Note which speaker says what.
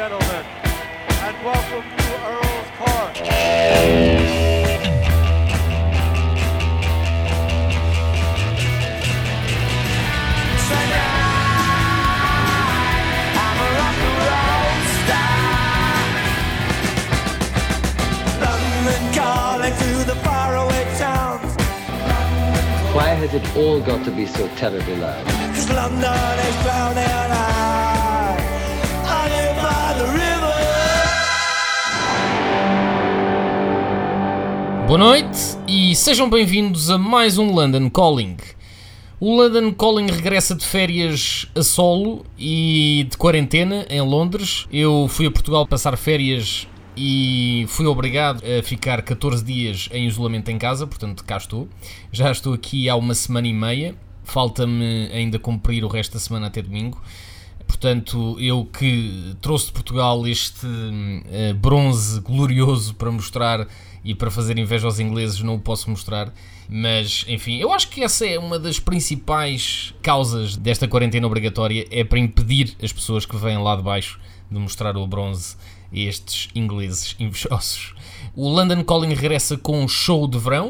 Speaker 1: gentlemen, and welcome to Earl's Court. Tonight I'm a rock 'n' roll star.
Speaker 2: London calling to the faraway towns.
Speaker 3: Why has it all got to be so terribly loud?
Speaker 2: Cause London is drowning
Speaker 4: Boa noite e sejam bem-vindos a mais um London Calling. O London Calling regressa de férias a solo e de quarentena em Londres. Eu fui a Portugal passar férias e fui obrigado a ficar 14 dias em isolamento em casa, portanto cá estou. Já estou aqui há uma semana e meia. Falta-me ainda cumprir o resto da semana até domingo. Portanto, eu que trouxe de Portugal este eh, bronze glorioso para mostrar e para fazer inveja aos ingleses, não o posso mostrar. Mas, enfim, eu acho que essa é uma das principais causas desta quarentena obrigatória, é para impedir as pessoas que vêm lá de baixo de mostrar o bronze a estes ingleses invejosos. O London Calling regressa com um show de verão,